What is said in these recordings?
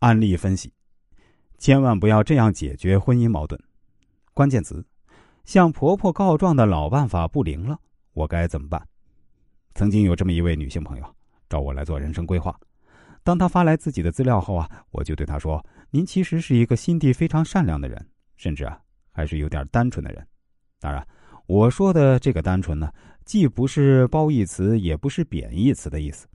案例分析：千万不要这样解决婚姻矛盾。关键词：向婆婆告状的老办法不灵了，我该怎么办？曾经有这么一位女性朋友找我来做人生规划，当她发来自己的资料后啊，我就对她说：“您其实是一个心地非常善良的人，甚至啊还是有点单纯的人。当然，我说的这个单纯呢，既不是褒义词，也不是贬义词的意思。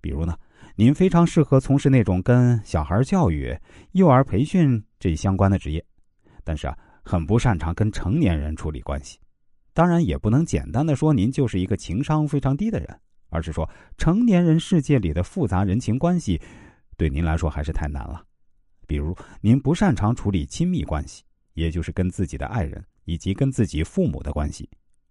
比如呢。”您非常适合从事那种跟小孩教育、幼儿培训这相关的职业，但是啊，很不擅长跟成年人处理关系。当然，也不能简单的说您就是一个情商非常低的人，而是说成年人世界里的复杂人情关系，对您来说还是太难了。比如，您不擅长处理亲密关系，也就是跟自己的爱人以及跟自己父母的关系，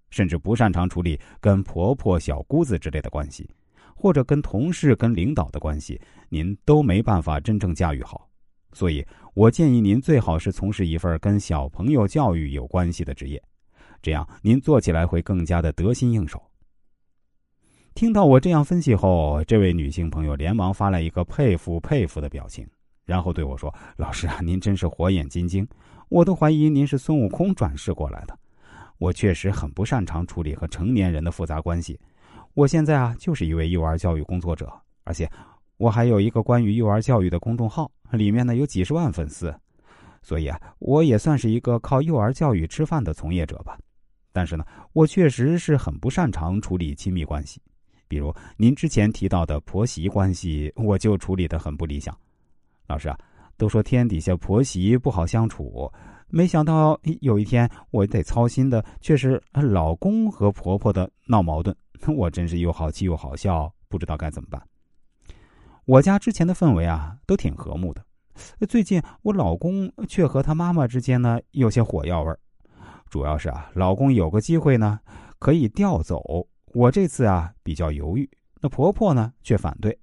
甚至不擅长处理跟婆婆、小姑子之类的关系。或者跟同事、跟领导的关系，您都没办法真正驾驭好，所以我建议您最好是从事一份跟小朋友教育有关系的职业，这样您做起来会更加的得心应手。听到我这样分析后，这位女性朋友连忙发来一个佩服佩服的表情，然后对我说：“老师啊，您真是火眼金睛，我都怀疑您是孙悟空转世过来的。我确实很不擅长处理和成年人的复杂关系。”我现在啊，就是一位幼儿教育工作者，而且我还有一个关于幼儿教育的公众号，里面呢有几十万粉丝，所以啊，我也算是一个靠幼儿教育吃饭的从业者吧。但是呢，我确实是很不擅长处理亲密关系，比如您之前提到的婆媳关系，我就处理的很不理想。老师啊，都说天底下婆媳不好相处，没想到有一天我得操心的却是老公和婆婆的闹矛盾。我真是又好气又好笑，不知道该怎么办。我家之前的氛围啊，都挺和睦的。最近我老公却和他妈妈之间呢有些火药味儿，主要是啊，老公有个机会呢可以调走我，这次啊比较犹豫。那婆婆呢却反对。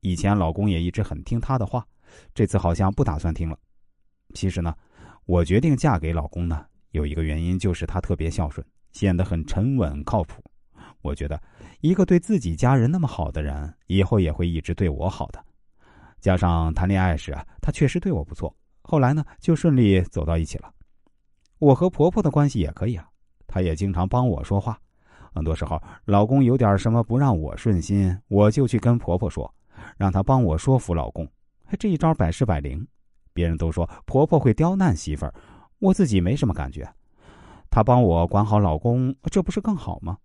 以前老公也一直很听她的话，这次好像不打算听了。其实呢，我决定嫁给老公呢，有一个原因就是他特别孝顺，显得很沉稳靠谱。我觉得，一个对自己家人那么好的人，以后也会一直对我好的。加上谈恋爱时啊，他确实对我不错，后来呢就顺利走到一起了。我和婆婆的关系也可以啊，她也经常帮我说话。很多时候，老公有点什么不让我顺心，我就去跟婆婆说，让她帮我说服老公。这一招百试百灵。别人都说婆婆会刁难媳妇儿，我自己没什么感觉。她帮我管好老公，这不是更好吗？